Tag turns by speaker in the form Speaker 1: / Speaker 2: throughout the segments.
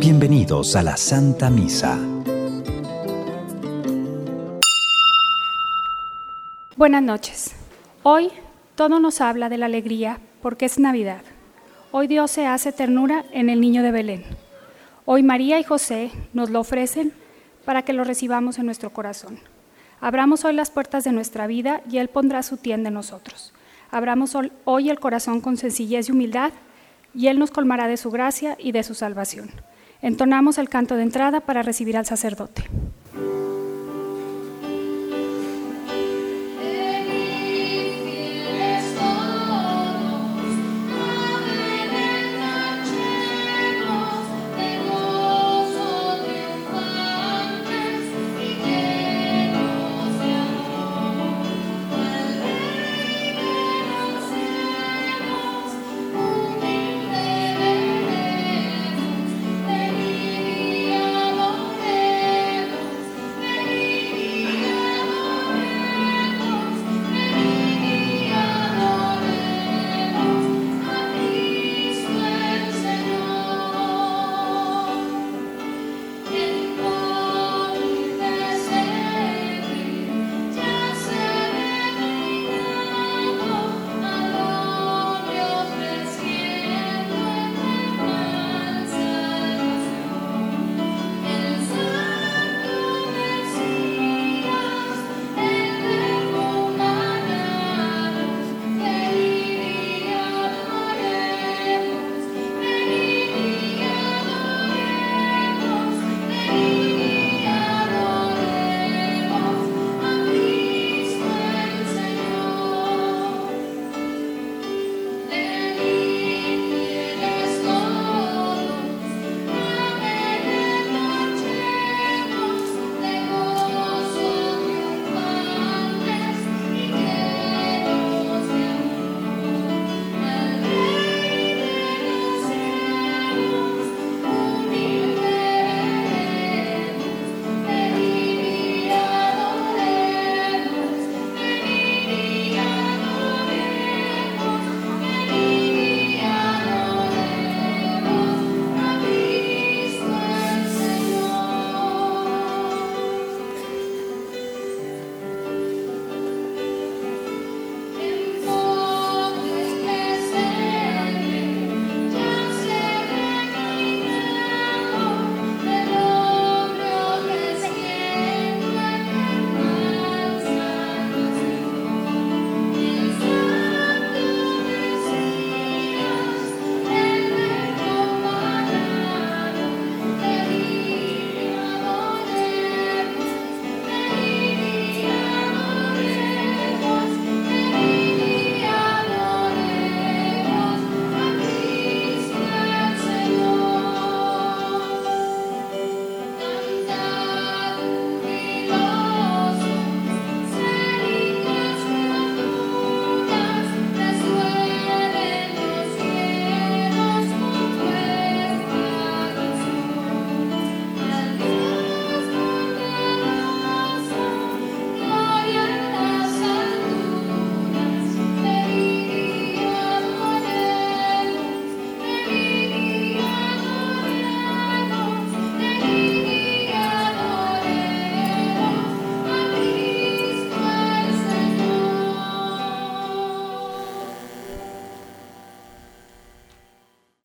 Speaker 1: Bienvenidos a la Santa Misa.
Speaker 2: Buenas noches. Hoy todo nos habla de la alegría porque es Navidad. Hoy Dios se hace ternura en el niño de Belén. Hoy María y José nos lo ofrecen para que lo recibamos en nuestro corazón. Abramos hoy las puertas de nuestra vida y Él pondrá su tienda en nosotros. Abramos hoy el corazón con sencillez y humildad y Él nos colmará de su gracia y de su salvación. Entonamos el canto de entrada para recibir al sacerdote.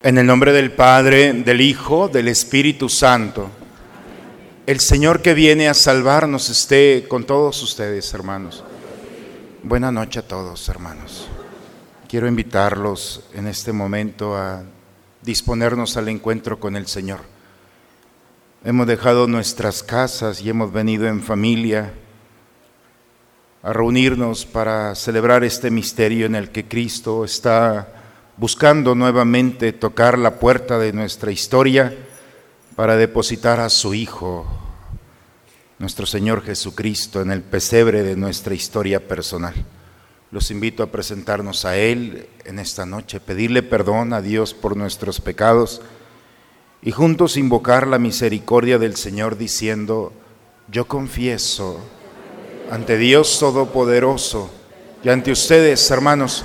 Speaker 3: En el nombre del Padre, del Hijo, del Espíritu Santo. El Señor que viene a salvarnos esté con todos ustedes, hermanos. Buena noche a todos, hermanos. Quiero invitarlos en este momento a disponernos al encuentro con el Señor. Hemos dejado nuestras casas y hemos venido en familia a reunirnos para celebrar este misterio en el que Cristo está buscando nuevamente tocar la puerta de nuestra historia para depositar a su Hijo, nuestro Señor Jesucristo, en el pesebre de nuestra historia personal. Los invito a presentarnos a Él en esta noche, pedirle perdón a Dios por nuestros pecados y juntos invocar la misericordia del Señor diciendo, yo confieso ante Dios Todopoderoso y ante ustedes, hermanos,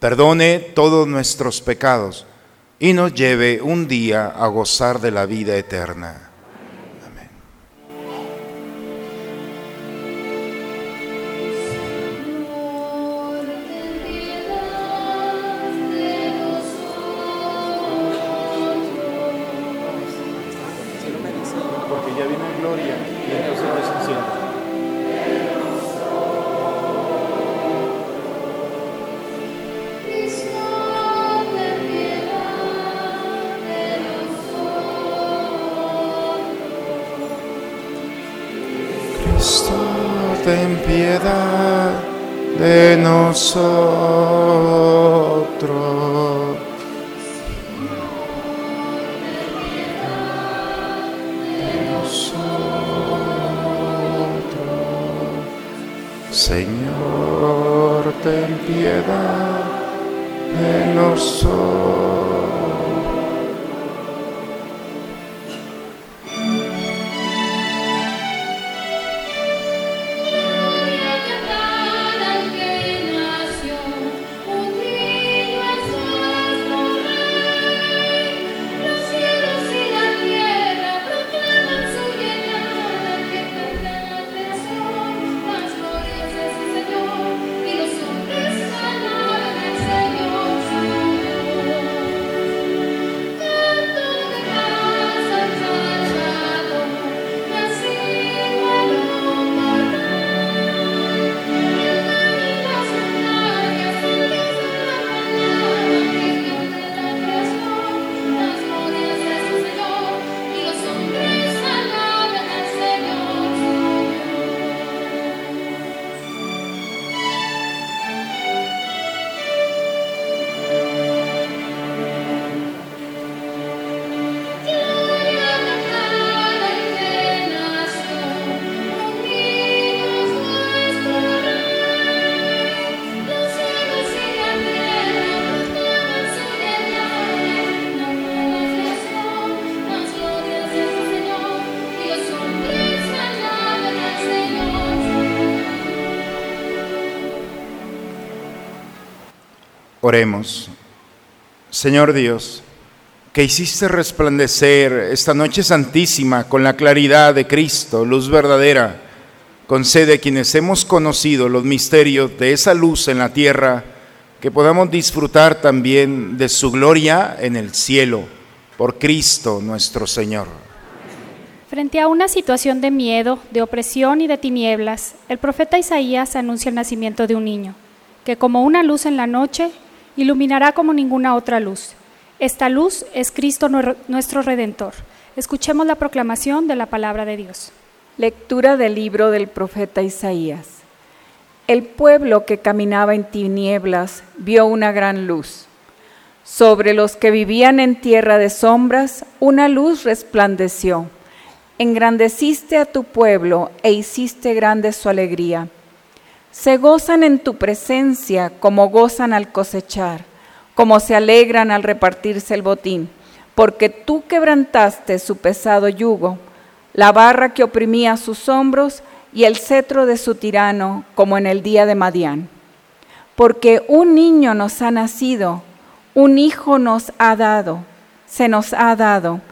Speaker 3: perdone todos nuestros pecados y nos lleve un día a gozar de la vida eterna. Ten piedad de nosotros. Señor, ten piedad de nosotros. Oremos. Señor Dios, que hiciste resplandecer esta noche santísima con la claridad de Cristo, luz verdadera, concede a quienes hemos conocido los misterios de esa luz en la tierra, que podamos disfrutar también de su gloria en el cielo, por Cristo nuestro Señor.
Speaker 2: Frente a una situación de miedo, de opresión y de tinieblas, el profeta Isaías anuncia el nacimiento de un niño, que como una luz en la noche iluminará como ninguna otra luz. Esta luz es Cristo nuestro Redentor. Escuchemos la proclamación de la palabra de Dios.
Speaker 4: Lectura del libro del profeta Isaías. El pueblo que caminaba en tinieblas vio una gran luz. Sobre los que vivían en tierra de sombras, una luz resplandeció. Engrandeciste a tu pueblo e hiciste grande su alegría se gozan en tu presencia como gozan al cosechar, como se alegran al repartirse el botín, porque tú quebrantaste su pesado yugo, la barra que oprimía sus hombros y el cetro de su tirano, como en el día de Madián. Porque un niño nos ha nacido, un hijo nos ha dado, se nos ha dado.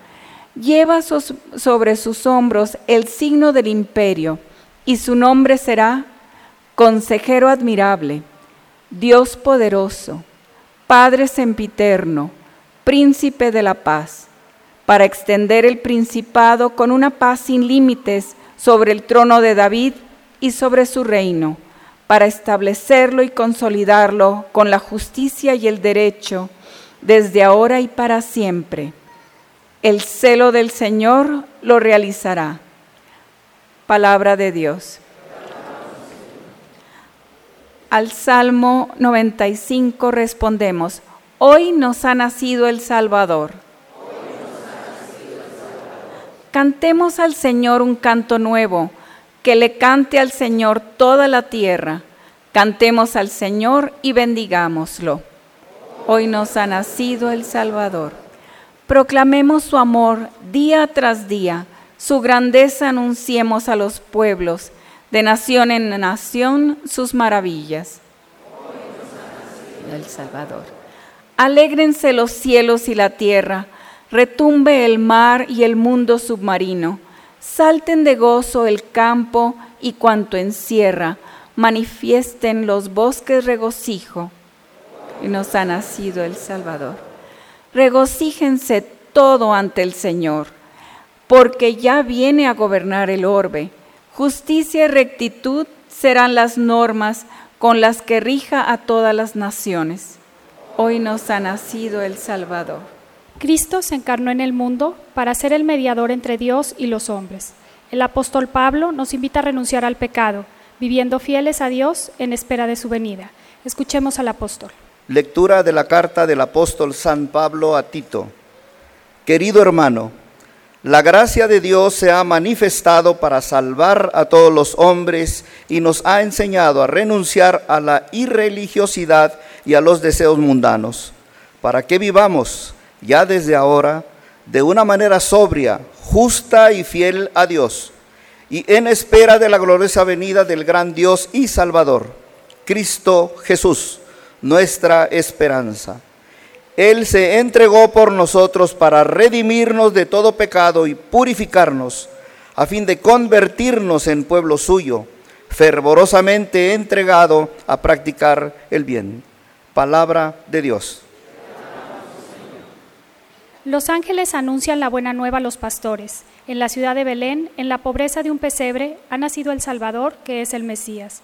Speaker 4: Lleva sobre sus hombros el signo del imperio, y su nombre será Consejero admirable, Dios poderoso, Padre sempiterno, Príncipe de la paz, para extender el principado con una paz sin límites sobre el trono de David y sobre su reino, para establecerlo y consolidarlo con la justicia y el derecho, desde ahora y para siempre. El celo del Señor lo realizará. Palabra de Dios. Al Salmo 95 respondemos, Hoy nos ha nacido el Salvador. Cantemos al Señor un canto nuevo, que le cante al Señor toda la tierra. Cantemos al Señor y bendigámoslo. Hoy nos ha nacido el Salvador. Proclamemos su amor día tras día, su grandeza anunciemos a los pueblos, de nación en nación sus maravillas. El Salvador. Alégrense los cielos y la tierra, retumbe el mar y el mundo submarino, salten de gozo el campo y cuanto encierra, manifiesten los bosques regocijo y nos ha nacido el Salvador. Regocíjense todo ante el Señor, porque ya viene a gobernar el orbe. Justicia y rectitud serán las normas con las que rija a todas las naciones. Hoy nos ha nacido el Salvador.
Speaker 2: Cristo se encarnó en el mundo para ser el mediador entre Dios y los hombres. El apóstol Pablo nos invita a renunciar al pecado, viviendo fieles a Dios en espera de su venida. Escuchemos al apóstol.
Speaker 5: Lectura de la carta del apóstol San Pablo a Tito. Querido hermano, la gracia de Dios se ha manifestado para salvar a todos los hombres y nos ha enseñado a renunciar a la irreligiosidad y a los deseos mundanos, para que vivamos ya desde ahora de una manera sobria, justa y fiel a Dios, y en espera de la gloriosa venida del gran Dios y Salvador, Cristo Jesús nuestra esperanza. Él se entregó por nosotros para redimirnos de todo pecado y purificarnos, a fin de convertirnos en pueblo suyo, fervorosamente entregado a practicar el bien. Palabra de Dios.
Speaker 2: Los ángeles anuncian la buena nueva a los pastores. En la ciudad de Belén, en la pobreza de un pesebre, ha nacido el Salvador, que es el Mesías.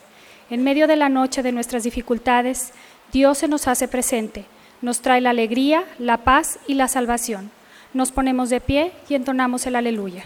Speaker 2: En medio de la noche de nuestras dificultades, Dios se nos hace presente, nos trae la alegría, la paz y la salvación. Nos ponemos de pie y entonamos el aleluya.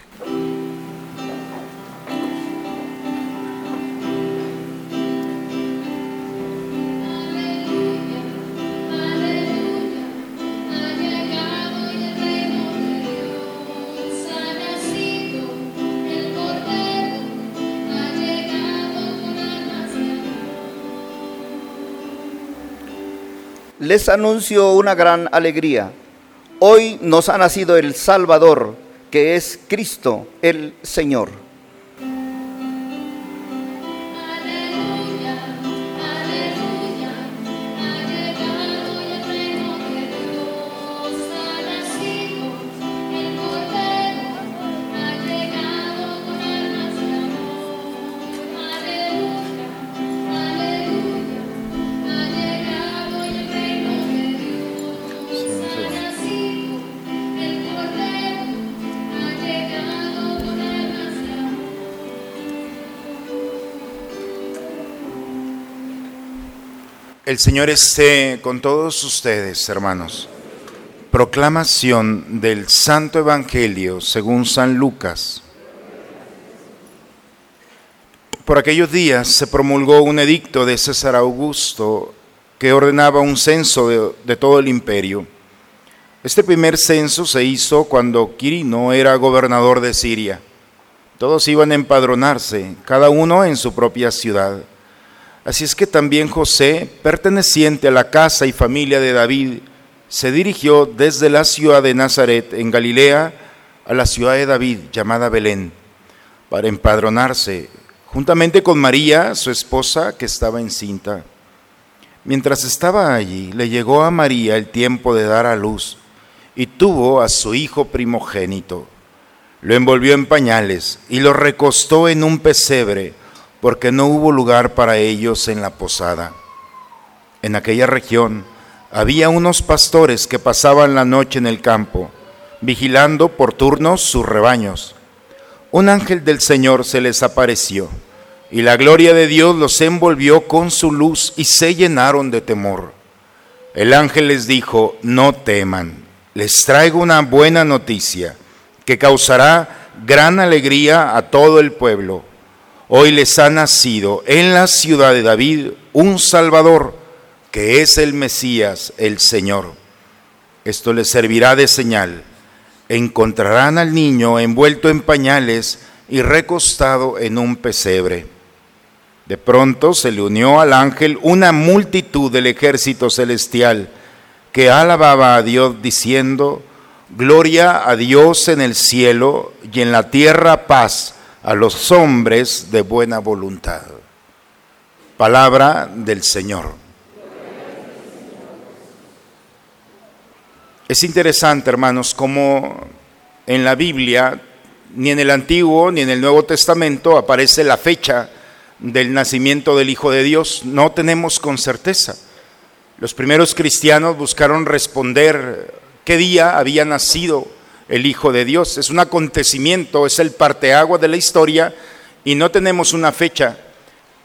Speaker 5: Les anuncio una gran alegría. Hoy nos ha nacido el Salvador, que es Cristo el Señor.
Speaker 3: El Señor esté con todos ustedes, hermanos. Proclamación del Santo Evangelio según San Lucas. Por aquellos días se promulgó un edicto de César Augusto que ordenaba un censo de, de todo el imperio. Este primer censo se hizo cuando Quirino era gobernador de Siria. Todos iban a empadronarse, cada uno en su propia ciudad. Así es que también José, perteneciente a la casa y familia de David, se dirigió desde la ciudad de Nazaret, en Galilea, a la ciudad de David, llamada Belén, para empadronarse, juntamente con María, su esposa, que estaba encinta. Mientras estaba allí, le llegó a María el tiempo de dar a luz y tuvo a su hijo primogénito. Lo envolvió en pañales y lo recostó en un pesebre porque no hubo lugar para ellos en la posada. En aquella región había unos pastores que pasaban la noche en el campo, vigilando por turnos sus rebaños. Un ángel del Señor se les apareció, y la gloria de Dios los envolvió con su luz y se llenaron de temor. El ángel les dijo, no teman, les traigo una buena noticia que causará gran alegría a todo el pueblo Hoy les ha nacido en la ciudad de David un Salvador, que es el Mesías, el Señor. Esto les servirá de señal. Encontrarán al niño envuelto en pañales y recostado en un pesebre. De pronto se le unió al ángel una multitud del ejército celestial que alababa a Dios diciendo, Gloria a Dios en el cielo y en la tierra paz a los hombres de buena voluntad. Palabra del Señor. Es interesante, hermanos, cómo en la Biblia, ni en el Antiguo ni en el Nuevo Testamento, aparece la fecha del nacimiento del Hijo de Dios. No tenemos con certeza. Los primeros cristianos buscaron responder qué día había nacido el Hijo de Dios. Es un acontecimiento, es el parteagua de la historia y no tenemos una fecha.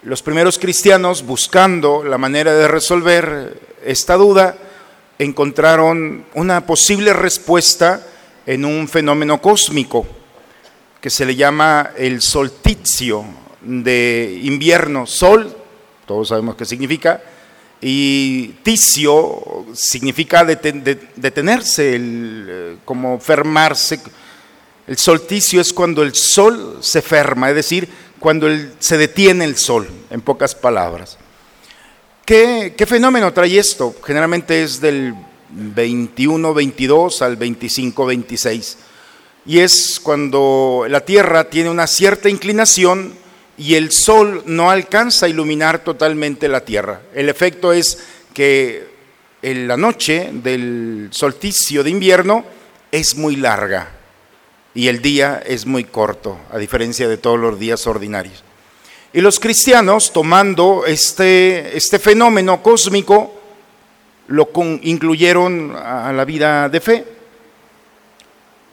Speaker 3: Los primeros cristianos, buscando la manera de resolver esta duda, encontraron una posible respuesta en un fenómeno cósmico que se le llama el solsticio de invierno. Sol, todos sabemos qué significa, y ticio significa detenerse, eh, como fermarse. El solsticio es cuando el sol se ferma, es decir, cuando se detiene el sol, en pocas palabras. ¿Qué, fenómeno trae esto? Generalmente es del 21-22 al 25-26. Y es cuando la Tierra tiene una cierta inclinación y el sol no alcanza a iluminar totalmente la Tierra. El efecto es que en la noche del solsticio de invierno es muy larga y el día es muy corto, a diferencia de todos los días ordinarios. Y los cristianos, tomando este, este fenómeno cósmico, lo incluyeron a la vida de fe.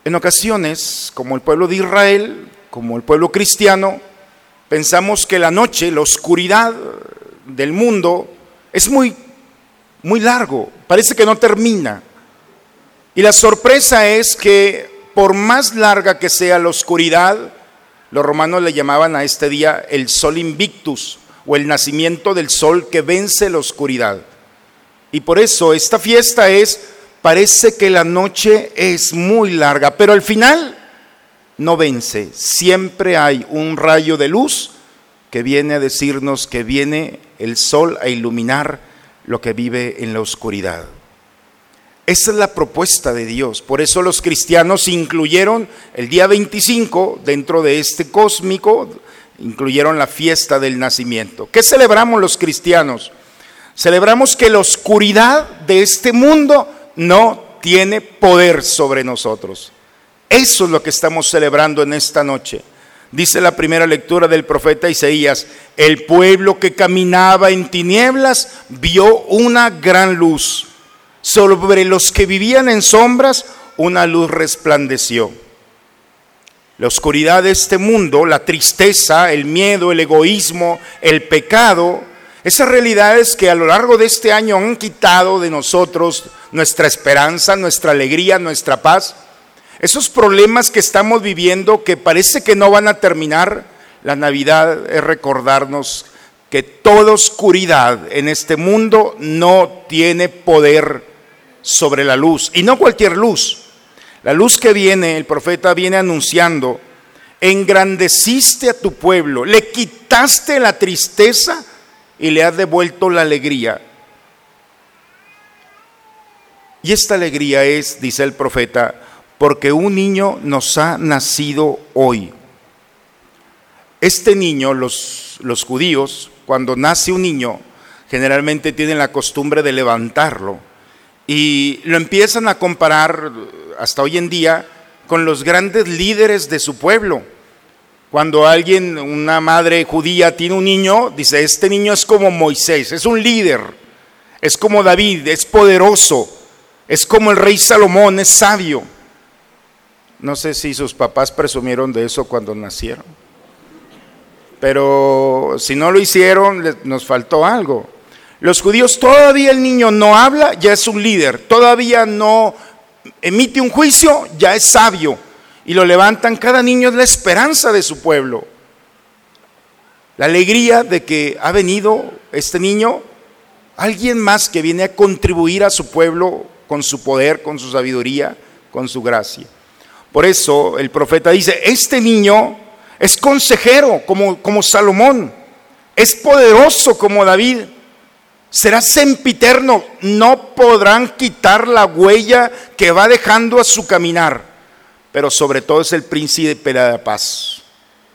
Speaker 3: En ocasiones, como el pueblo de Israel, como el pueblo cristiano, pensamos que la noche, la oscuridad del mundo, es muy, muy largo, parece que no termina. Y la sorpresa es que por más larga que sea la oscuridad, los romanos le llamaban a este día el sol invictus o el nacimiento del sol que vence la oscuridad. Y por eso esta fiesta es, parece que la noche es muy larga, pero al final no vence. Siempre hay un rayo de luz que viene a decirnos que viene el sol a iluminar lo que vive en la oscuridad. Esa es la propuesta de Dios. Por eso los cristianos incluyeron el día 25 dentro de este cósmico, incluyeron la fiesta del nacimiento. ¿Qué celebramos los cristianos? Celebramos que la oscuridad de este mundo no tiene poder sobre nosotros. Eso es lo que estamos celebrando en esta noche. Dice la primera lectura del profeta Isaías, el pueblo que caminaba en tinieblas vio una gran luz sobre los que vivían en sombras, una luz resplandeció. La oscuridad de este mundo, la tristeza, el miedo, el egoísmo, el pecado, esas realidades que a lo largo de este año han quitado de nosotros nuestra esperanza, nuestra alegría, nuestra paz, esos problemas que estamos viviendo que parece que no van a terminar, la Navidad es recordarnos que toda oscuridad en este mundo no tiene poder sobre la luz, y no cualquier luz. La luz que viene, el profeta viene anunciando, engrandeciste a tu pueblo, le quitaste la tristeza y le has devuelto la alegría. Y esta alegría es, dice el profeta, porque un niño nos ha nacido hoy. Este niño, los, los judíos, cuando nace un niño, generalmente tienen la costumbre de levantarlo y lo empiezan a comparar hasta hoy en día con los grandes líderes de su pueblo. Cuando alguien, una madre judía tiene un niño, dice, este niño es como Moisés, es un líder, es como David, es poderoso, es como el rey Salomón, es sabio. No sé si sus papás presumieron de eso cuando nacieron, pero si no lo hicieron, nos faltó algo. Los judíos todavía el niño no habla, ya es un líder, todavía no emite un juicio, ya es sabio. Y lo levantan, cada niño es la esperanza de su pueblo. La alegría de que ha venido este niño, alguien más que viene a contribuir a su pueblo con su poder, con su sabiduría, con su gracia. Por eso el profeta dice, este niño es consejero como, como Salomón, es poderoso como David, será sempiterno, no podrán quitar la huella que va dejando a su caminar, pero sobre todo es el príncipe de la paz.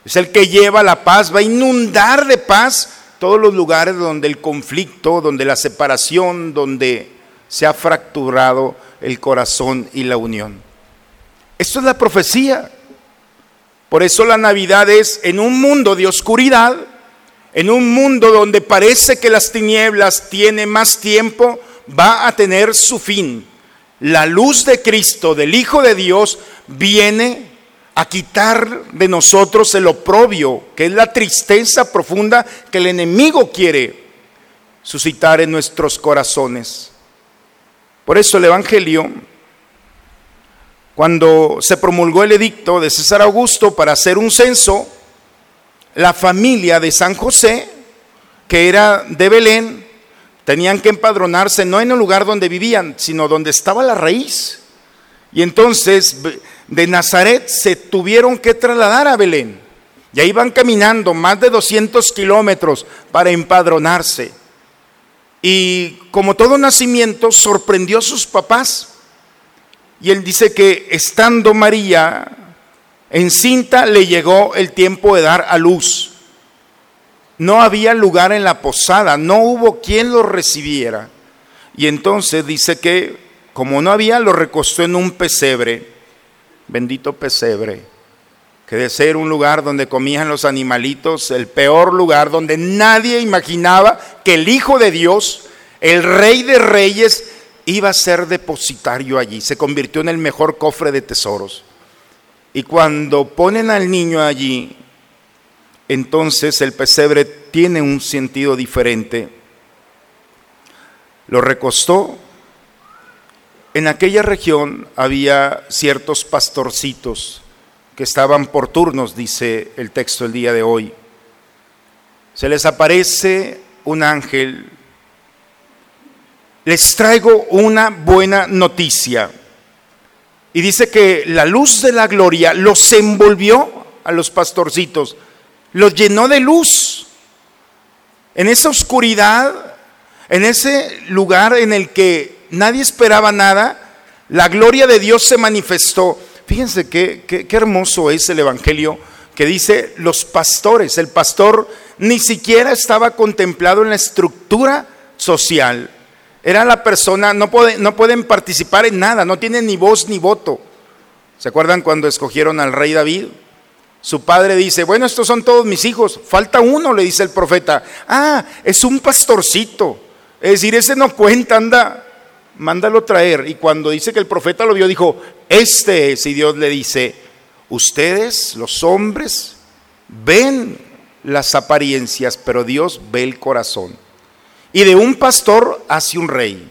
Speaker 3: Es el que lleva la paz, va a inundar de paz todos los lugares donde el conflicto, donde la separación, donde se ha fracturado el corazón y la unión. Esto es la profecía. Por eso la Navidad es en un mundo de oscuridad, en un mundo donde parece que las tinieblas tienen más tiempo, va a tener su fin. La luz de Cristo, del Hijo de Dios, viene a quitar de nosotros el oprobio, que es la tristeza profunda que el enemigo quiere suscitar en nuestros corazones. Por eso el Evangelio, cuando se promulgó el edicto de César Augusto para hacer un censo, la familia de San José, que era de Belén, tenían que empadronarse no en el lugar donde vivían, sino donde estaba la raíz. Y entonces de Nazaret se tuvieron que trasladar a Belén. Y ahí van caminando más de 200 kilómetros para empadronarse. Y como todo nacimiento, sorprendió a sus papás. Y él dice que estando María encinta, le llegó el tiempo de dar a luz. No había lugar en la posada, no hubo quien lo recibiera. Y entonces dice que como no había, lo recostó en un pesebre bendito pesebre, que de ser un lugar donde comían los animalitos, el peor lugar donde nadie imaginaba que el Hijo de Dios, el Rey de Reyes, iba a ser depositario allí. Se convirtió en el mejor cofre de tesoros. Y cuando ponen al niño allí, entonces el pesebre tiene un sentido diferente. Lo recostó en aquella región había ciertos pastorcitos que estaban por turnos, dice el texto el día de hoy. Se les aparece un ángel. Les traigo una buena noticia. Y dice que la luz de la gloria los envolvió a los pastorcitos, los llenó de luz. En esa oscuridad, en ese lugar en el que nadie esperaba nada, la gloria de Dios se manifestó. Fíjense qué, qué, hermoso es el Evangelio que dice los pastores. El pastor ni siquiera estaba contemplado en la estructura social. Era la persona, no, no pueden participar en nada, no tienen ni voz ni voto. ¿Se acuerdan cuando escogieron al rey David? Su padre dice, bueno, estos son todos mis hijos, falta uno, le dice el profeta. Ah, es un pastorcito. Es decir, ese no cuenta, anda, mándalo traer. Y cuando dice que el profeta lo vio, dijo, este es. Y Dios le dice, ustedes, los hombres, ven las apariencias, pero Dios ve el corazón. Y de un pastor hace un rey.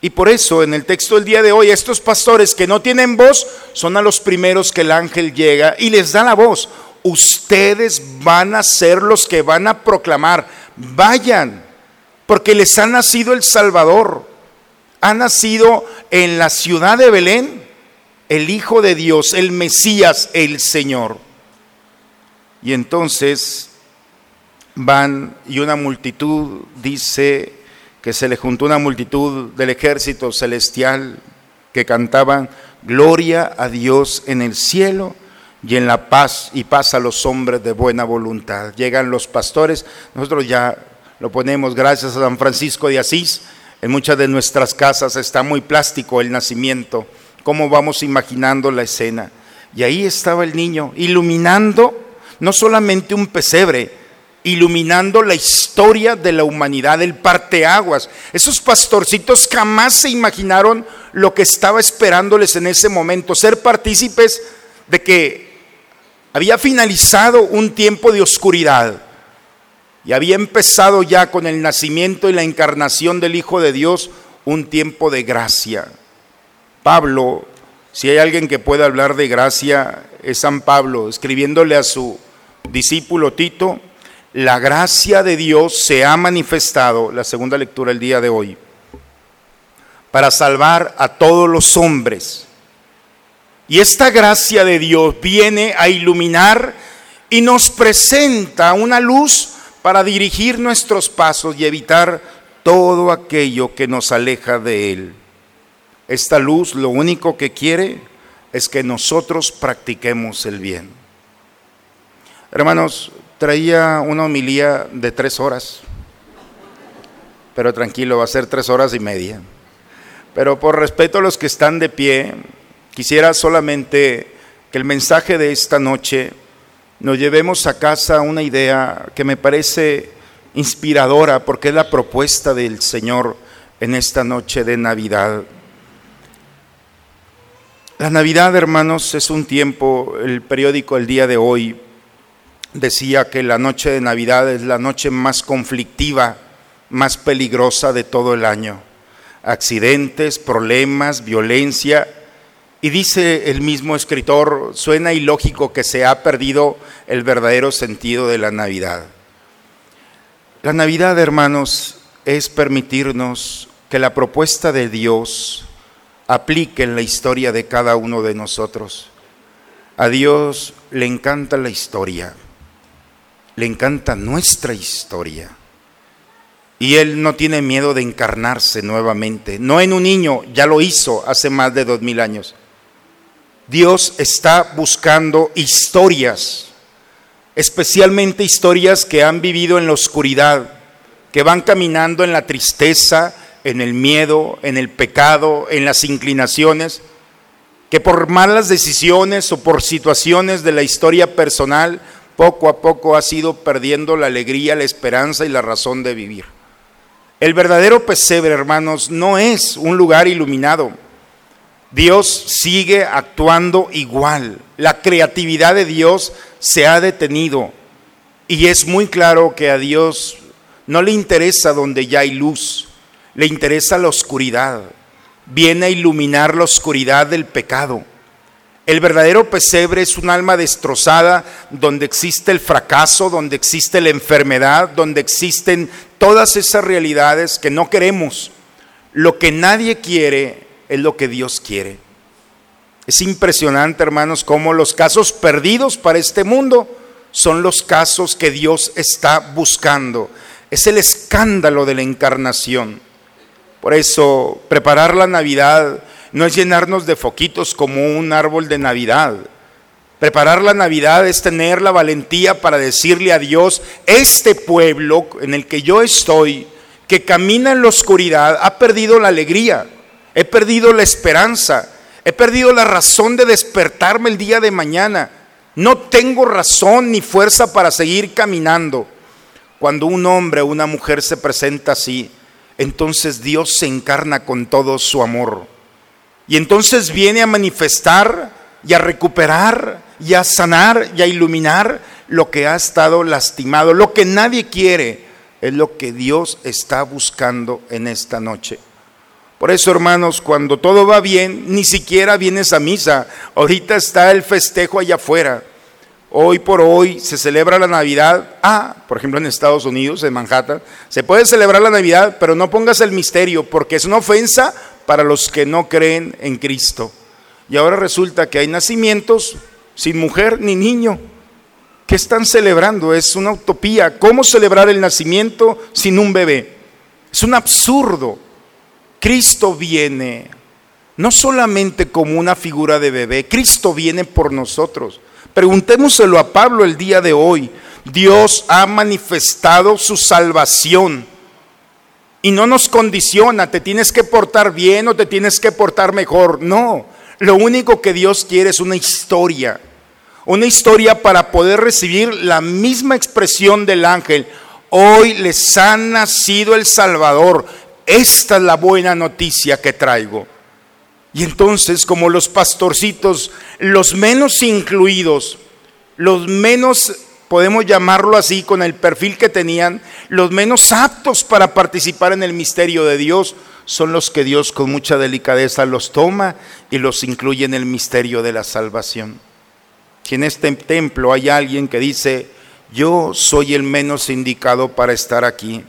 Speaker 3: Y por eso en el texto del día de hoy, estos pastores que no tienen voz son a los primeros que el ángel llega y les da la voz. Ustedes van a ser los que van a proclamar, vayan, porque les ha nacido el Salvador ha nacido en la ciudad de Belén el Hijo de Dios, el Mesías, el Señor. Y entonces van y una multitud dice que se le juntó una multitud del ejército celestial que cantaban gloria a Dios en el cielo y en la paz y paz a los hombres de buena voluntad. Llegan los pastores, nosotros ya lo ponemos gracias a San Francisco de Asís, en muchas de nuestras casas está muy plástico el nacimiento, cómo vamos imaginando la escena. Y ahí estaba el niño, iluminando no solamente un pesebre, iluminando la historia de la humanidad, el parteaguas. Esos pastorcitos jamás se imaginaron lo que estaba esperándoles en ese momento, ser partícipes de que había finalizado un tiempo de oscuridad y había empezado ya con el nacimiento y la encarnación del Hijo de Dios un tiempo de gracia. Pablo, si hay alguien que pueda hablar de gracia, es San Pablo, escribiéndole a su discípulo Tito, la gracia de Dios se ha manifestado, la segunda lectura el día de hoy, para salvar a todos los hombres. Y esta gracia de Dios viene a iluminar y nos presenta una luz para dirigir nuestros pasos y evitar todo aquello que nos aleja de Él. Esta luz lo único que quiere es que nosotros practiquemos el bien. Hermanos, traía una homilía de tres horas, pero tranquilo, va a ser tres horas y media. Pero por respeto a los que están de pie, quisiera solamente que el mensaje de esta noche nos llevemos a casa una idea que me parece inspiradora porque es la propuesta del Señor en esta noche de Navidad. La Navidad, hermanos, es un tiempo, el periódico El Día de Hoy decía que la noche de Navidad es la noche más conflictiva, más peligrosa de todo el año. Accidentes, problemas, violencia. Y dice el mismo escritor, suena ilógico que se ha perdido el verdadero sentido de la Navidad. La Navidad, hermanos, es permitirnos que la propuesta de Dios aplique en la historia de cada uno de nosotros. A Dios le encanta la historia, le encanta nuestra historia. Y Él no tiene miedo de encarnarse nuevamente, no en un niño, ya lo hizo hace más de dos mil años. Dios está buscando historias, especialmente historias que han vivido en la oscuridad, que van caminando en la tristeza, en el miedo, en el pecado, en las inclinaciones, que por malas decisiones o por situaciones de la historia personal, poco a poco ha sido perdiendo la alegría, la esperanza y la razón de vivir. El verdadero pesebre, hermanos, no es un lugar iluminado. Dios sigue actuando igual. La creatividad de Dios se ha detenido. Y es muy claro que a Dios no le interesa donde ya hay luz le interesa la oscuridad, viene a iluminar la oscuridad del pecado. El verdadero pesebre es un alma destrozada donde existe el fracaso, donde existe la enfermedad, donde existen todas esas realidades que no queremos. Lo que nadie quiere es lo que Dios quiere. Es impresionante, hermanos, cómo los casos perdidos para este mundo son los casos que Dios está buscando. Es el escándalo de la encarnación. Por eso, preparar la Navidad no es llenarnos de foquitos como un árbol de Navidad. Preparar la Navidad es tener la valentía para decirle a Dios, este pueblo en el que yo estoy, que camina en la oscuridad, ha perdido la alegría, he perdido la esperanza, he perdido la razón de despertarme el día de mañana. No tengo razón ni fuerza para seguir caminando. Cuando un hombre o una mujer se presenta así, entonces Dios se encarna con todo su amor. Y entonces viene a manifestar y a recuperar y a sanar y a iluminar lo que ha estado lastimado. Lo que nadie quiere es lo que Dios está buscando en esta noche. Por eso, hermanos, cuando todo va bien, ni siquiera vienes a misa. Ahorita está el festejo allá afuera. Hoy por hoy se celebra la Navidad. Ah, por ejemplo en Estados Unidos, en Manhattan, se puede celebrar la Navidad, pero no pongas el misterio porque es una ofensa para los que no creen en Cristo. Y ahora resulta que hay nacimientos sin mujer ni niño. ¿Qué están celebrando? Es una utopía. ¿Cómo celebrar el nacimiento sin un bebé? Es un absurdo. Cristo viene no solamente como una figura de bebé, Cristo viene por nosotros. Preguntémoselo a Pablo el día de hoy. Dios ha manifestado su salvación y no nos condiciona, te tienes que portar bien o te tienes que portar mejor. No, lo único que Dios quiere es una historia, una historia para poder recibir la misma expresión del ángel. Hoy les ha nacido el Salvador. Esta es la buena noticia que traigo. Y entonces, como los pastorcitos, los menos incluidos, los menos, podemos llamarlo así, con el perfil que tenían, los menos aptos para participar en el misterio de Dios, son los que Dios con mucha delicadeza los toma y los incluye en el misterio de la salvación. Si en este templo hay alguien que dice, yo soy el menos indicado para estar aquí,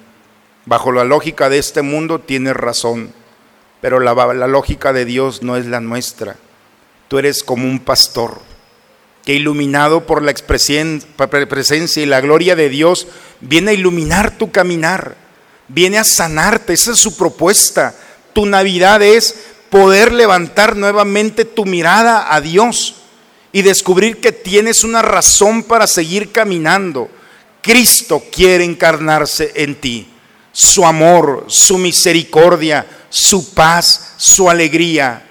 Speaker 3: bajo la lógica de este mundo tiene razón pero la, la lógica de Dios no es la nuestra. Tú eres como un pastor que iluminado por la presencia y la gloria de Dios, viene a iluminar tu caminar, viene a sanarte, esa es su propuesta. Tu Navidad es poder levantar nuevamente tu mirada a Dios y descubrir que tienes una razón para seguir caminando. Cristo quiere encarnarse en ti. Su amor, su misericordia, su paz, su alegría,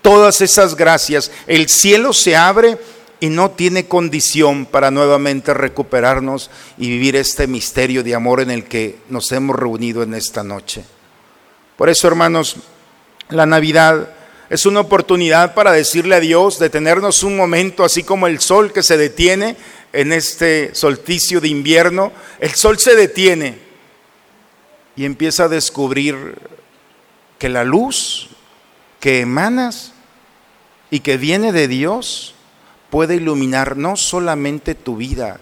Speaker 3: todas esas gracias. El cielo se abre y no tiene condición para nuevamente recuperarnos y vivir este misterio de amor en el que nos hemos reunido en esta noche. Por eso, hermanos, la Navidad es una oportunidad para decirle a Dios, detenernos un momento, así como el sol que se detiene en este solsticio de invierno, el sol se detiene y empieza a descubrir que la luz que emanas y que viene de Dios puede iluminar no solamente tu vida,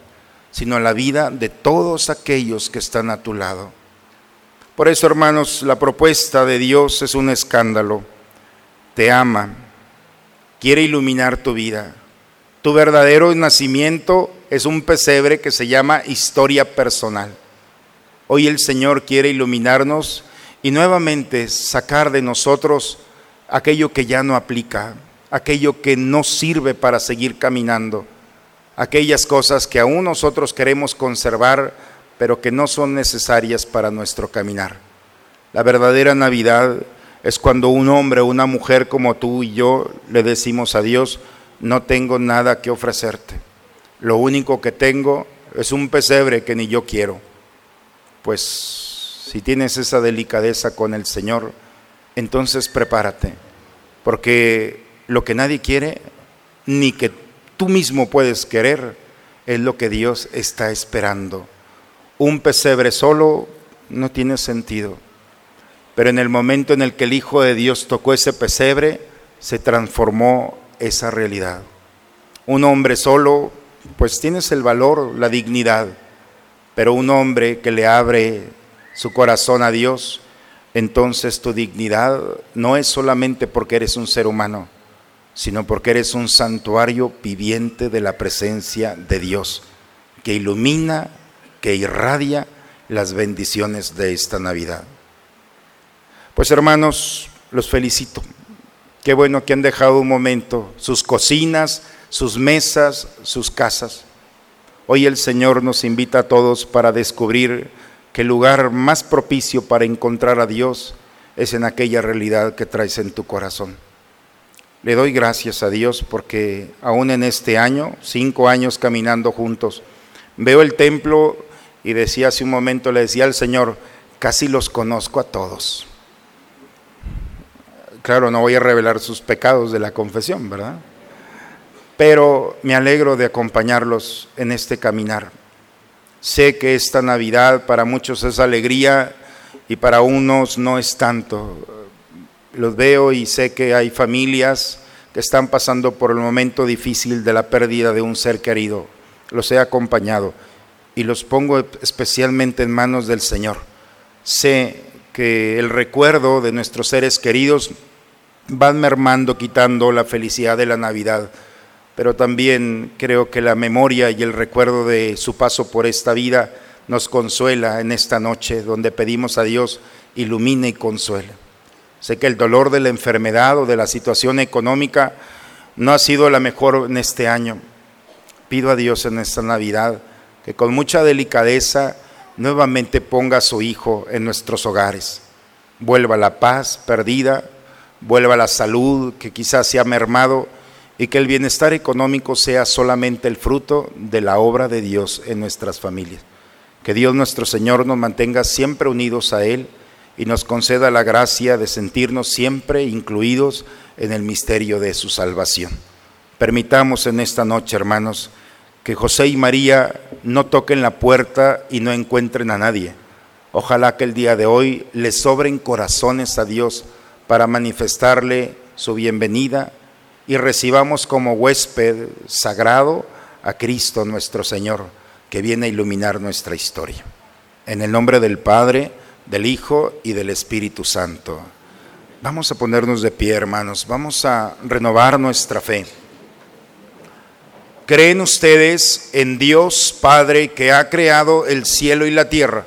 Speaker 3: sino la vida de todos aquellos que están a tu lado. Por eso, hermanos, la propuesta de Dios es un escándalo. Te ama, quiere iluminar tu vida. Tu verdadero nacimiento es un pesebre que se llama historia personal. Hoy el Señor quiere iluminarnos y nuevamente sacar de nosotros aquello que ya no aplica, aquello que no sirve para seguir caminando, aquellas cosas que aún nosotros queremos conservar, pero que no son necesarias para nuestro caminar. La verdadera Navidad es cuando un hombre o una mujer como tú y yo le decimos a Dios, no tengo nada que ofrecerte. Lo único que tengo es un pesebre que ni yo quiero. Pues si tienes esa delicadeza con el Señor, entonces prepárate, porque lo que nadie quiere, ni que tú mismo puedes querer, es lo que Dios está esperando. Un pesebre solo no tiene sentido, pero en el momento en el que el Hijo de Dios tocó ese pesebre, se transformó esa realidad. Un hombre solo, pues tienes el valor, la dignidad, pero un hombre que le abre su corazón a Dios, entonces tu dignidad no es solamente porque eres un ser humano, sino porque eres un santuario viviente de la presencia de Dios, que ilumina, que irradia las bendiciones de esta Navidad. Pues hermanos, los felicito. Qué bueno que han dejado un momento sus cocinas, sus mesas, sus casas. Hoy el Señor nos invita a todos para descubrir que el lugar más propicio para encontrar a Dios es en aquella realidad que traes en tu corazón. Le doy gracias a Dios porque aún en este año, cinco años caminando juntos, veo el templo y decía hace un momento, le decía al Señor, casi los conozco a todos. Claro, no voy a revelar sus pecados de la confesión, ¿verdad? Pero me alegro de acompañarlos en este caminar. Sé que esta Navidad para muchos es alegría y para unos no es tanto los veo y sé que hay familias que están pasando por el momento difícil de la pérdida de un ser querido. Los he acompañado y los pongo especialmente en manos del Señor. Sé que el recuerdo de nuestros seres queridos van mermando, quitando la felicidad de la Navidad, pero también creo que la memoria y el recuerdo de su paso por esta vida nos consuela en esta noche donde pedimos a Dios ilumine y consuela. Sé que el dolor de la enfermedad o de la situación económica no ha sido la mejor en este año. Pido a Dios en esta Navidad que con mucha delicadeza nuevamente ponga a su Hijo en nuestros hogares. Vuelva la paz perdida, vuelva la salud que quizás se ha mermado y que el bienestar económico sea solamente el fruto de la obra de Dios en nuestras familias. Que Dios nuestro Señor nos mantenga siempre unidos a Él y nos conceda la gracia de sentirnos siempre incluidos en el misterio de su salvación. Permitamos en esta noche, hermanos, que José y María no toquen la puerta y no encuentren a nadie. Ojalá que el día de hoy les sobren corazones a Dios para manifestarle su bienvenida y recibamos como huésped sagrado a Cristo nuestro Señor, que viene a iluminar nuestra historia. En el nombre del Padre, del Hijo y del Espíritu Santo. Vamos a ponernos de pie, hermanos. Vamos a renovar nuestra fe. ¿Creen ustedes en Dios Padre que ha creado el cielo y la tierra?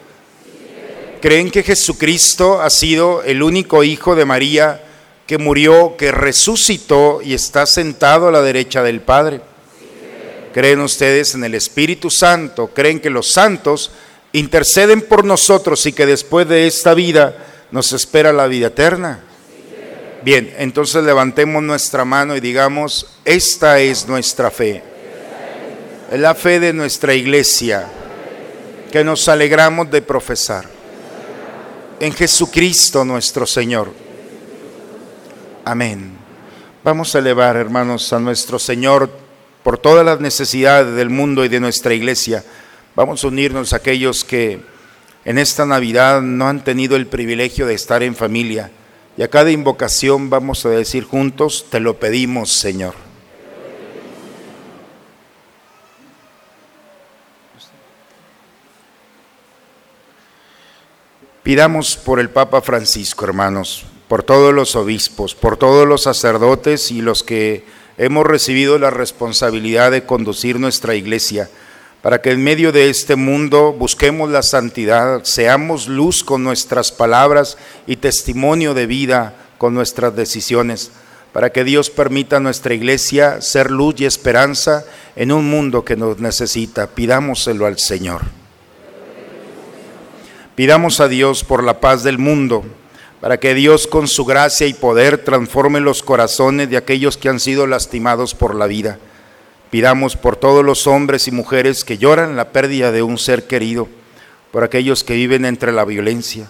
Speaker 3: ¿Creen que Jesucristo ha sido el único Hijo de María que murió, que resucitó y está sentado a la derecha del Padre? ¿Creen ustedes en el Espíritu Santo? ¿Creen que los santos interceden por nosotros y que después de esta vida nos espera la vida eterna? Bien, entonces levantemos nuestra mano y digamos, esta es nuestra fe. Es la fe de nuestra iglesia que nos alegramos de profesar en Jesucristo nuestro Señor. Amén. Vamos a elevar, hermanos, a nuestro Señor por todas las necesidades del mundo y de nuestra iglesia. Vamos a unirnos a aquellos que en esta Navidad no han tenido el privilegio de estar en familia. Y a cada invocación vamos a decir juntos, te lo pedimos, Señor. Pidamos por el Papa Francisco, hermanos, por todos los obispos, por todos los sacerdotes y los que hemos recibido la responsabilidad de conducir nuestra iglesia, para que en medio de este mundo busquemos la santidad, seamos luz con nuestras palabras y testimonio de vida con nuestras decisiones, para que Dios permita a nuestra iglesia ser luz y esperanza en un mundo que nos necesita. Pidámoselo al Señor. Pidamos a Dios por la paz del mundo, para que Dios con su gracia y poder transforme los corazones de aquellos que han sido lastimados por la vida. Pidamos por todos los hombres y mujeres que lloran la pérdida de un ser querido, por aquellos que viven entre la violencia,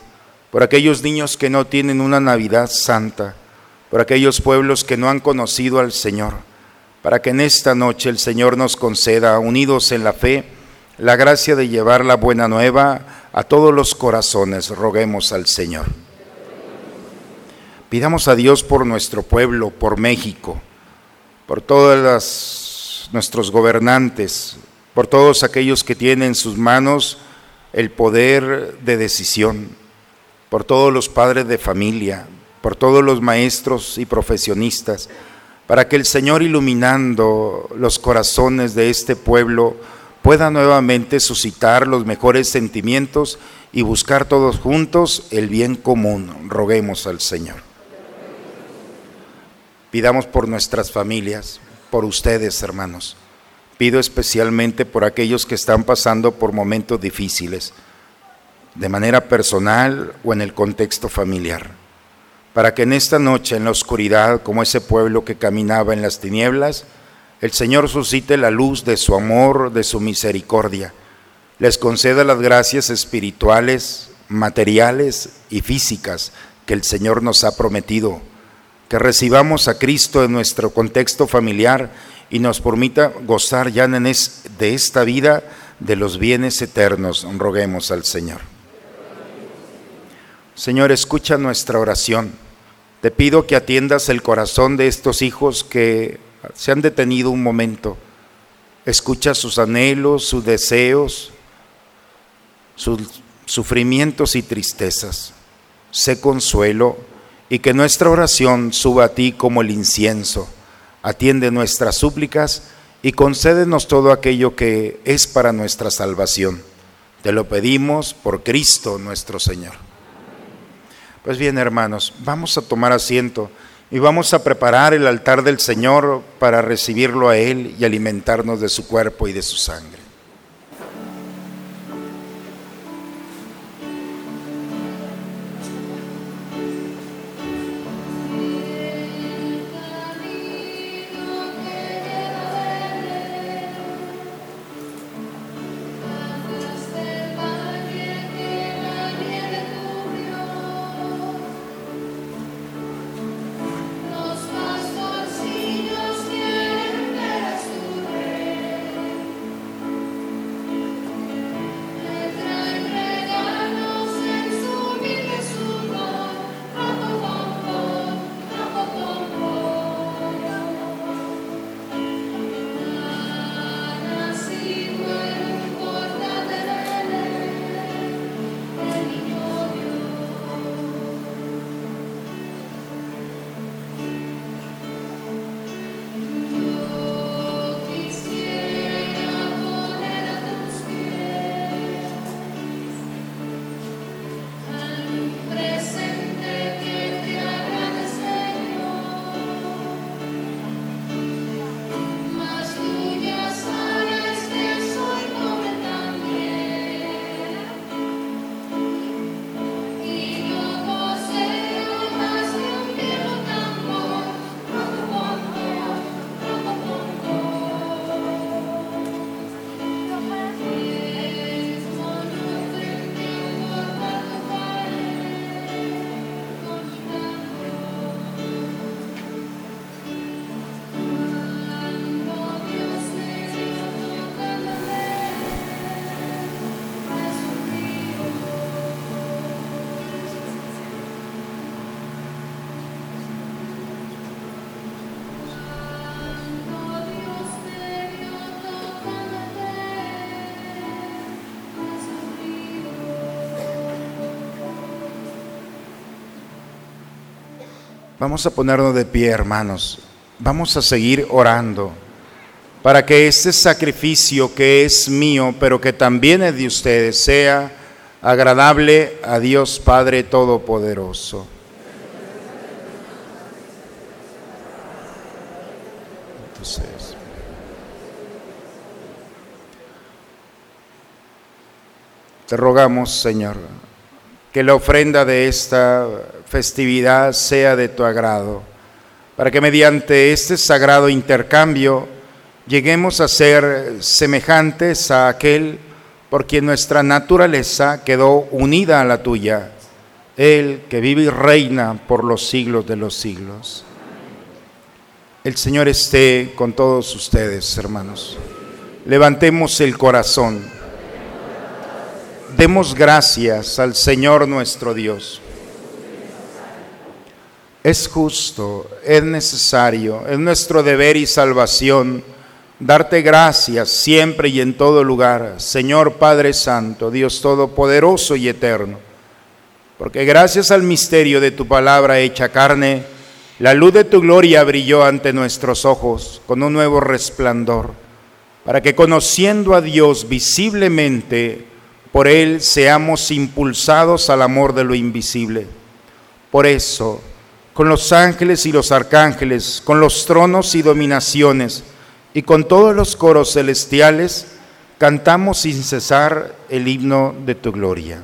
Speaker 3: por aquellos niños que no tienen una Navidad santa, por aquellos pueblos que no han conocido al Señor, para que en esta noche el Señor nos conceda, unidos en la fe, la gracia de llevar la buena nueva a todos los corazones, roguemos al Señor. Pidamos a Dios por nuestro pueblo, por México, por todos nuestros gobernantes, por todos aquellos que tienen en sus manos el poder de decisión, por todos los padres de familia, por todos los maestros y profesionistas, para que el Señor iluminando los corazones de este pueblo, pueda nuevamente suscitar los mejores sentimientos y buscar todos juntos el bien común. Roguemos al Señor. Pidamos por nuestras familias, por ustedes, hermanos. Pido especialmente por aquellos que están pasando por momentos difíciles, de manera personal o en el contexto familiar, para que en esta noche, en la oscuridad, como ese pueblo que caminaba en las tinieblas, el Señor suscite la luz de su amor, de su misericordia, les conceda las gracias espirituales, materiales y físicas que el Señor nos ha prometido, que recibamos a Cristo en nuestro contexto familiar y nos permita gozar ya en de esta vida de los bienes eternos. Roguemos al Señor. Señor, escucha nuestra oración. Te pido que atiendas el corazón de estos hijos que se han detenido un momento. Escucha sus anhelos, sus deseos, sus sufrimientos y tristezas. Sé consuelo y que nuestra oración suba a ti como el incienso. Atiende nuestras súplicas y concédenos todo aquello que es para nuestra salvación. Te lo pedimos por Cristo nuestro Señor. Pues bien, hermanos, vamos a tomar asiento. Y vamos a preparar el altar del Señor para recibirlo a Él y alimentarnos de su cuerpo y de su sangre. Vamos a ponernos de pie, hermanos. Vamos a seguir orando para que este sacrificio que es mío, pero que también es de ustedes, sea agradable a Dios Padre Todopoderoso. Te rogamos, Señor, que la ofrenda de esta festividad sea de tu agrado, para que mediante este sagrado intercambio lleguemos a ser semejantes a aquel por quien nuestra naturaleza quedó unida a la tuya, Él que vive y reina por los siglos de los siglos. El Señor esté con todos ustedes, hermanos. Levantemos el corazón. Demos gracias al Señor nuestro Dios. Es justo, es necesario, es nuestro deber y salvación darte gracias siempre y en todo lugar, Señor Padre Santo, Dios Todopoderoso y Eterno, porque gracias al misterio de tu palabra hecha carne, la luz de tu gloria brilló ante nuestros ojos con un nuevo resplandor, para que conociendo a Dios visiblemente, por Él seamos impulsados al amor de lo invisible. Por eso, con los ángeles y los arcángeles, con los tronos y dominaciones, y con todos los coros celestiales cantamos sin cesar el himno de tu gloria.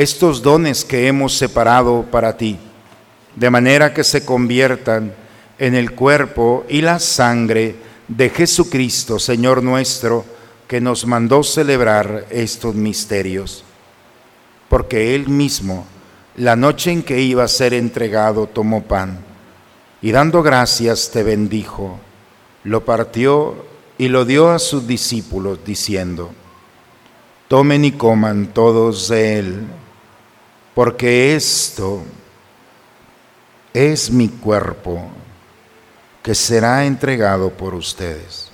Speaker 3: estos dones que hemos separado para ti, de manera que se conviertan en el cuerpo y la sangre de Jesucristo, Señor nuestro, que nos mandó celebrar estos misterios. Porque Él mismo, la noche en que iba a ser entregado, tomó pan y dando gracias te bendijo, lo partió y lo dio a sus discípulos, diciendo, tomen y coman todos de él porque esto es mi cuerpo que será entregado por ustedes.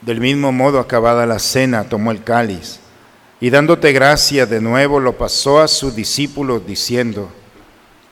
Speaker 3: Del mismo modo, acabada la cena, tomó el cáliz y dándote gracia de nuevo lo pasó a sus discípulos diciendo,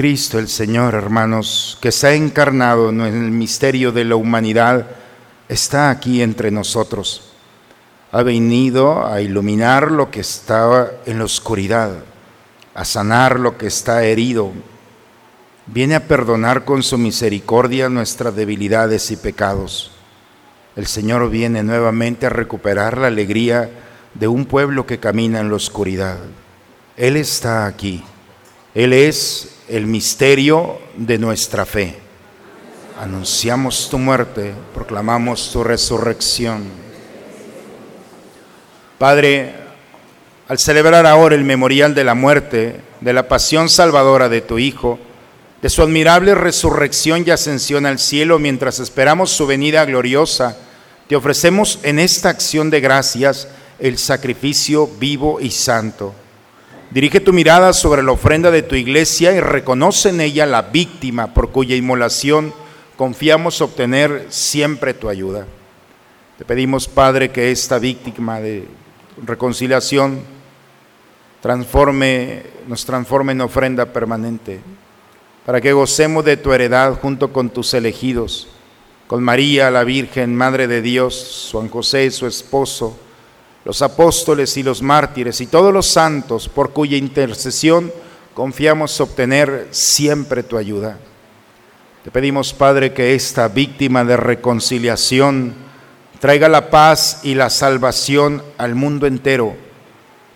Speaker 3: Cristo el Señor, hermanos, que se ha encarnado en el misterio de la humanidad, está aquí entre nosotros. Ha venido a iluminar lo que estaba en la oscuridad, a sanar lo que está herido. Viene a perdonar con su misericordia nuestras debilidades y pecados. El Señor viene nuevamente a recuperar la alegría de un pueblo que camina en la oscuridad. Él está aquí. Él es el misterio de nuestra fe. Anunciamos tu muerte, proclamamos tu resurrección. Padre, al celebrar ahora el memorial de la muerte, de la pasión salvadora de tu Hijo, de su admirable resurrección y ascensión al cielo mientras esperamos su venida gloriosa, te ofrecemos en esta acción de gracias el sacrificio vivo y santo. Dirige tu mirada sobre la ofrenda de tu iglesia y reconoce en ella la víctima por cuya inmolación confiamos obtener siempre tu ayuda. Te pedimos, Padre, que esta víctima de reconciliación transforme, nos transforme en ofrenda permanente, para que gocemos de tu heredad junto con tus elegidos, con María, la Virgen, Madre de Dios, Juan José, su esposo, los apóstoles y los mártires y todos los santos por cuya intercesión confiamos obtener siempre tu ayuda. Te pedimos, Padre, que esta víctima de reconciliación traiga la paz y la salvación al mundo entero.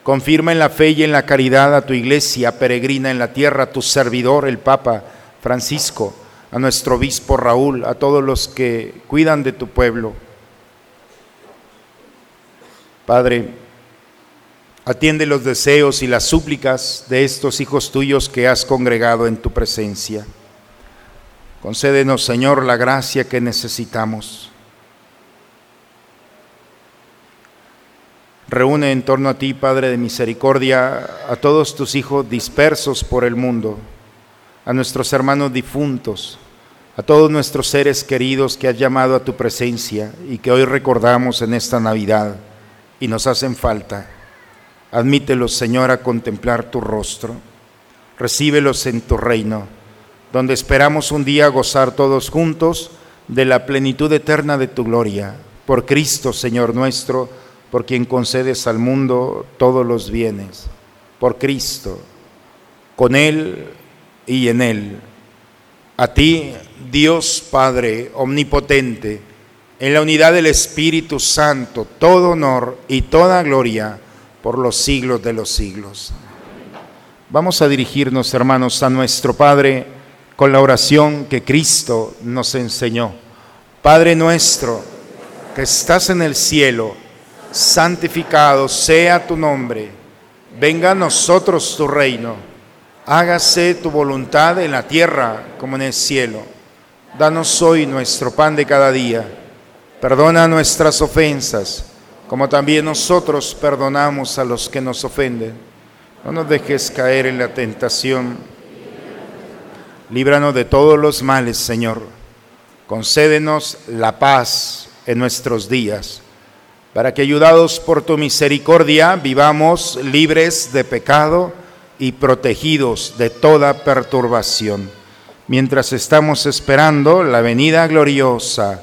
Speaker 3: Confirma en la fe y en la caridad a tu iglesia peregrina en la tierra, a tu servidor, el Papa Francisco, a nuestro obispo Raúl, a todos los que cuidan de tu pueblo Padre, atiende los deseos y las súplicas de estos hijos tuyos que has congregado en tu presencia. Concédenos, Señor, la gracia que necesitamos. Reúne en torno a ti, Padre de misericordia, a todos tus hijos dispersos por el mundo, a nuestros hermanos difuntos, a todos nuestros seres queridos que has llamado a tu presencia y que hoy recordamos en esta Navidad y nos hacen falta. Admítelos, Señor, a contemplar tu rostro. Recíbelos en tu reino, donde esperamos un día gozar todos juntos de la plenitud eterna de tu gloria. Por Cristo, Señor nuestro, por quien concedes al mundo todos los bienes. Por Cristo, con Él y en Él. A ti, Dios Padre Omnipotente, en la unidad del Espíritu Santo, todo honor y toda gloria por los siglos de los siglos. Vamos a dirigirnos, hermanos, a nuestro Padre con la oración que Cristo nos enseñó. Padre nuestro, que estás en el cielo, santificado sea tu nombre, venga a nosotros tu reino, hágase tu voluntad en la tierra como en el cielo. Danos hoy nuestro pan de cada día Perdona nuestras ofensas, como también nosotros perdonamos a los que nos ofenden. No nos dejes caer en la tentación. Líbranos de todos los males, Señor. Concédenos la paz en nuestros días, para que ayudados por tu misericordia vivamos libres de pecado y protegidos de toda perturbación, mientras estamos esperando la venida gloriosa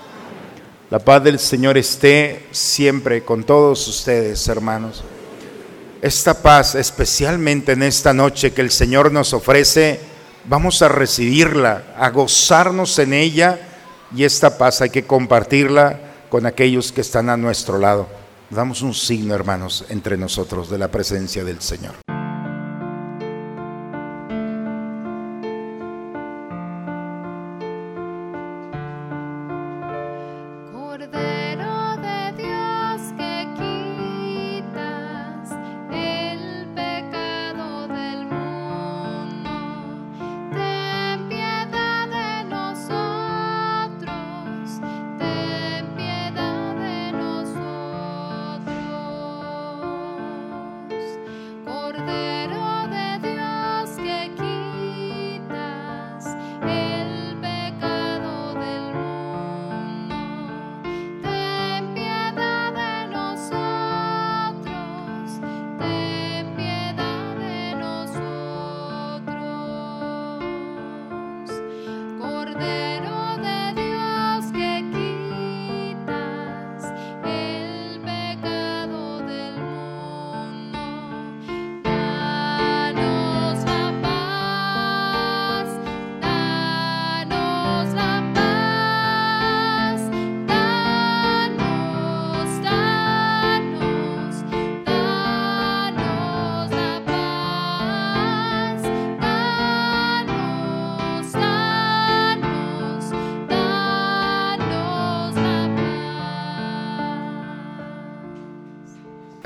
Speaker 3: La paz del Señor esté siempre con todos ustedes, hermanos. Esta paz, especialmente en esta noche que el Señor nos ofrece, vamos a recibirla, a gozarnos en ella y esta paz hay que compartirla con aquellos que están a nuestro lado. Damos un signo, hermanos, entre nosotros de la presencia del Señor.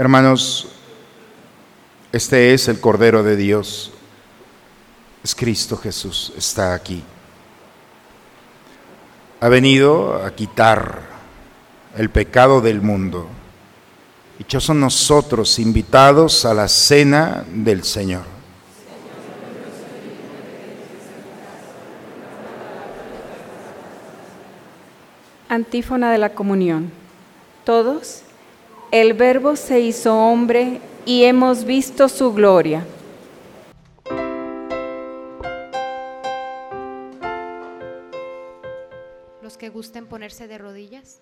Speaker 3: Hermanos, este es el Cordero de Dios. Es Cristo Jesús, está aquí. Ha venido a quitar el pecado del mundo. son nosotros invitados a la cena del Señor.
Speaker 4: Antífona de la comunión. Todos el Verbo se hizo hombre y hemos visto su gloria.
Speaker 2: Los que gusten ponerse de rodillas.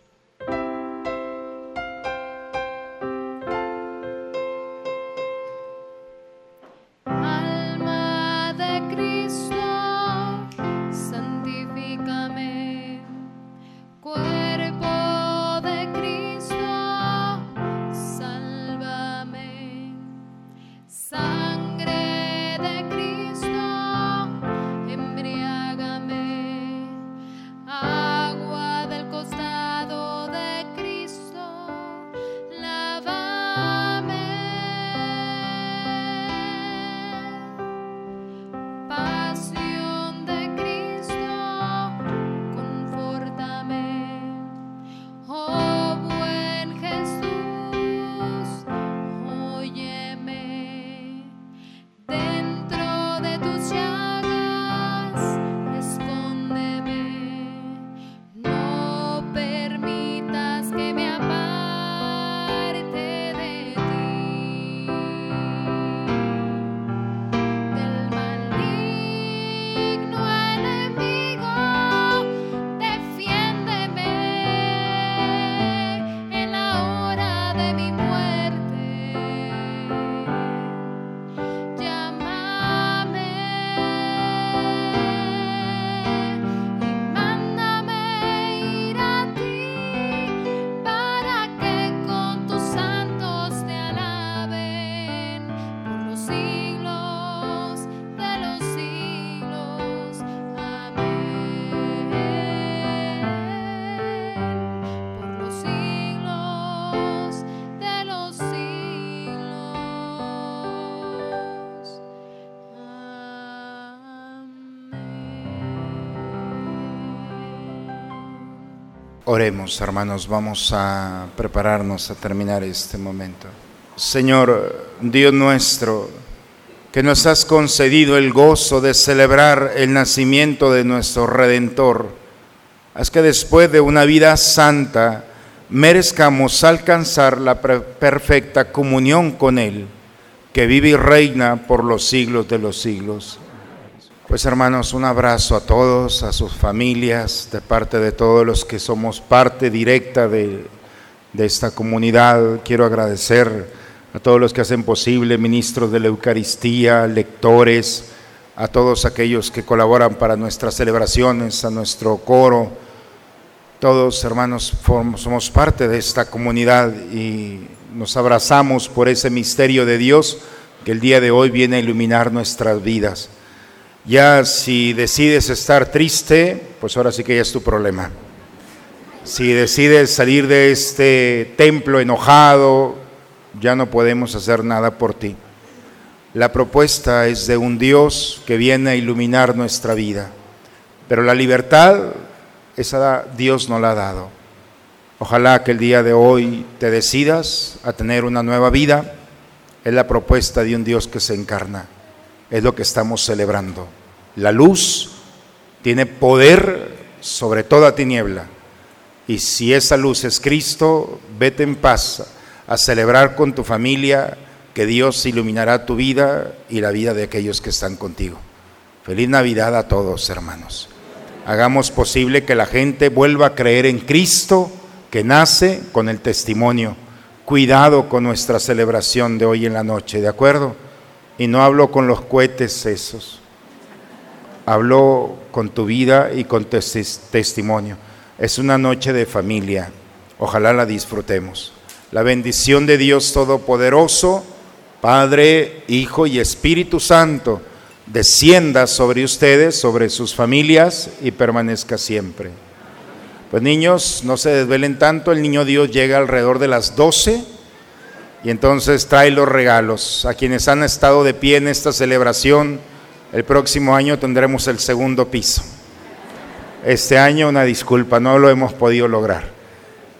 Speaker 3: Oremos, hermanos, vamos a prepararnos a terminar este momento. Señor, Dios nuestro, que nos has concedido el gozo de celebrar el nacimiento de nuestro Redentor, haz que después de una vida santa merezcamos alcanzar la perfecta comunión con Él, que vive y reina por los siglos de los siglos. Pues hermanos, un abrazo a todos, a sus familias, de parte de todos los que somos parte directa de, esta comunidad. Quiero agradecer a todos los que hacen posible, ministros de la Eucaristía, lectores, a todos aquellos que colaboran para nuestras celebraciones, a nuestro coro. Todos, hermanos, somos parte de esta comunidad y nos abrazamos por ese misterio de Dios que el día de hoy viene a iluminar nuestras vidas. Ya si decides estar triste, pues ahora sí que ya es tu problema. Si decides salir de este templo enojado, ya no podemos hacer nada por ti. La propuesta es de un Dios que viene a iluminar nuestra vida. Pero la libertad, esa Dios no la ha dado. Ojalá que el día de hoy te decidas a tener una nueva vida. Es la propuesta de un Dios que se encarna es lo que estamos celebrando. La luz tiene poder sobre toda tiniebla. Y si esa luz es Cristo, vete en paz a celebrar con tu familia que Dios iluminará tu vida y la vida de aquellos que están contigo. Feliz Navidad a todos, hermanos. Hagamos posible que la gente vuelva a creer en Cristo que nace con el testimonio. Cuidado con nuestra celebración de hoy en la noche, ¿de acuerdo? Y no hablo con los cohetes esos. Hablo con tu vida y con tu testimonio. Es una noche de familia. Ojalá la disfrutemos. La bendición de Dios Todopoderoso, Padre, Hijo y Espíritu Santo, descienda sobre ustedes, sobre sus familias y permanezca siempre. Pues niños, no se desvelen tanto, el niño Dios llega alrededor de las 12 Y entonces trae los regalos. A quienes han estado de pie en esta celebración, el próximo año tendremos el segundo piso. Este año, una disculpa, no lo hemos podido lograr.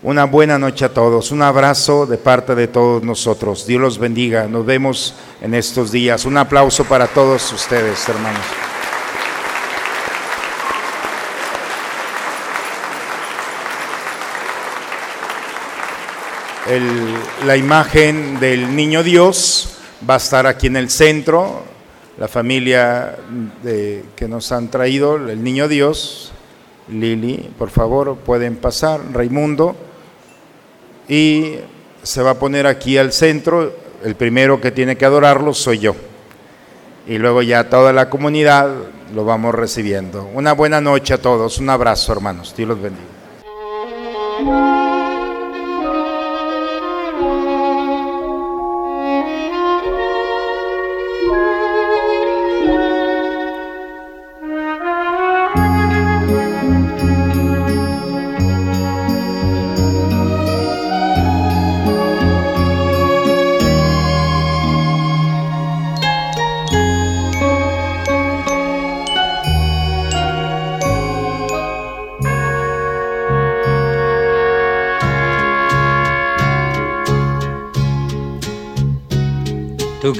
Speaker 3: Una buena noche a todos, un abrazo de parte de todos nosotros. Dios los bendiga, nos vemos en estos días. Un aplauso para todos ustedes, hermanos. La imagen del niño Dios va a estar aquí en el centro, la familia que nos han traído, el niño Dios, Lili, por favor, pueden pasar, Raimundo, y se va a poner aquí al centro, el primero que tiene que adorarlo soy yo, y luego ya toda la comunidad lo vamos recibiendo. Una buena noche a todos, un abrazo hermanos, Dios los bendiga.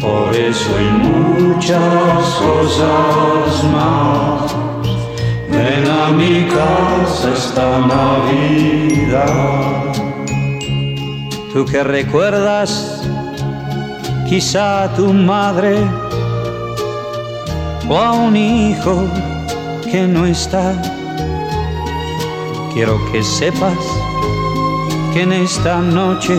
Speaker 6: Por eso hay muchas cosas más. Ven a mi casa esta Navidad. Tú que recuerdas quizá a tu madre o a un hijo que no está. Quiero que sepas que en esta noche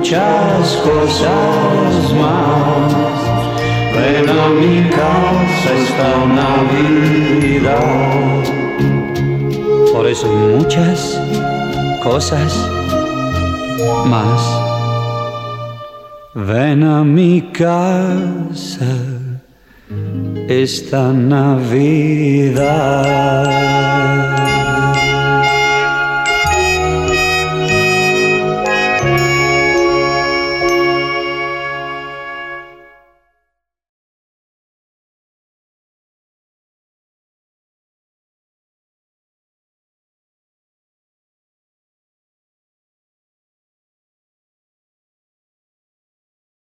Speaker 6: muchas cosas más. ven a mi casa esta Navidad. Por eso muchas cosas más. Ven a mi casa esta Navidad.